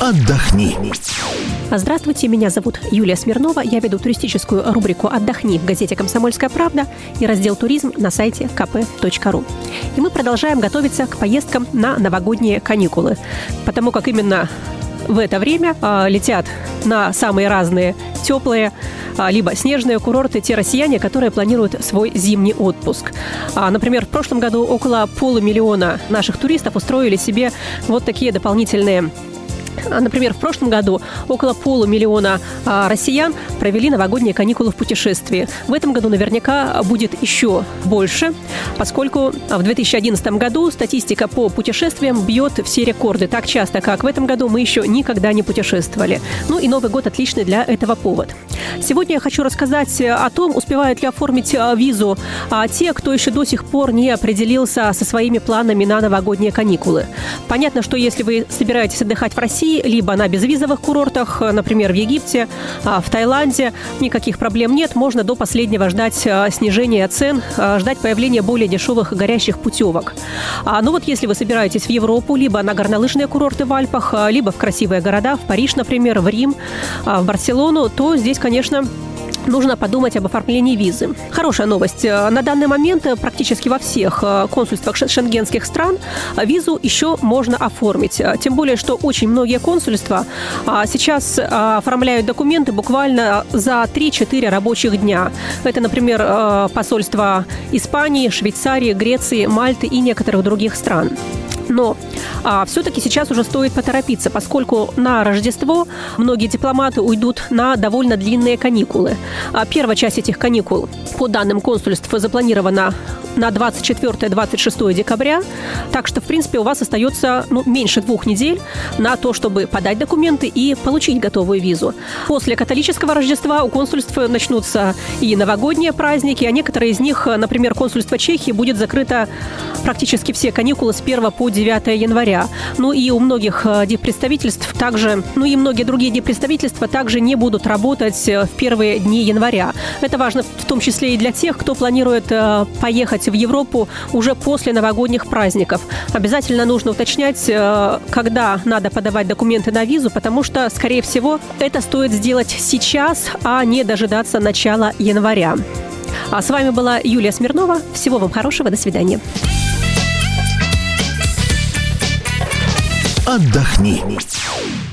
отдохни. Здравствуйте, меня зовут Юлия Смирнова. Я веду туристическую рубрику «Отдохни» в газете «Комсомольская правда» и раздел «Туризм» на сайте kp.ru. И мы продолжаем готовиться к поездкам на новогодние каникулы, потому как именно в это время э, летят на самые разные теплые, а, либо снежные курорты те россияне, которые планируют свой зимний отпуск. А, например, в прошлом году около полумиллиона наших туристов устроили себе вот такие дополнительные а, Например, в прошлом году около полумиллиона а, россиян провели новогодние каникулы в путешествии. В этом году наверняка будет еще больше, поскольку в 2011 году статистика по путешествиям бьет все рекорды. Так часто, как в этом году, мы еще никогда не путешествовали. Ну и Новый год отличный для этого повод. Сегодня я хочу рассказать о том, успевают ли оформить а, визу те, кто еще до сих пор не определился со своими планами на новогодние каникулы. Понятно, что если вы собираетесь отдыхать в России, России, либо на безвизовых курортах, например, в Египте, а, в Таиланде. Никаких проблем нет. Можно до последнего ждать а, снижения цен, а, ждать появления более дешевых горящих путевок. А Ну вот если вы собираетесь в Европу, либо на горнолыжные курорты в Альпах, либо в красивые города, в Париж, например, в Рим, в Барселону, то здесь, конечно, нужно подумать об оформлении визы. Хорошая новость. На данный момент практически во всех э, консульствах шенгенских стран визу еще можно оформить. Тем более, что очень многие консульства а, сейчас оформляют документы буквально за 3-4 рабочих дня. Это, например, э, посольства Испании, Швейцарии, Греции, Мальты и некоторых других стран. Но а, все-таки сейчас уже стоит поторопиться, поскольку на Рождество многие дипломаты уйдут на довольно длинные каникулы. А первая часть этих каникул, по данным консульств, запланирована на 24-26 декабря. Так что, в принципе, у вас остается ну, меньше двух недель на то, чтобы подать документы и получить готовую визу. После католического Рождества у консульств начнутся и новогодние праздники, а некоторые из них, например, консульство Чехии будет закрыто практически все каникулы с 1 по 9 января. Ну и у многих э, диппредставительств также, ну и многие другие диппредставительства также не будут работать э, в первые дни января. Это важно в том числе и для тех, кто планирует э, поехать в Европу уже после новогодних праздников. Обязательно нужно уточнять, когда надо подавать документы на визу, потому что, скорее всего, это стоит сделать сейчас, а не дожидаться начала января. А с вами была Юлия Смирнова. Всего вам хорошего. До свидания. отдохни.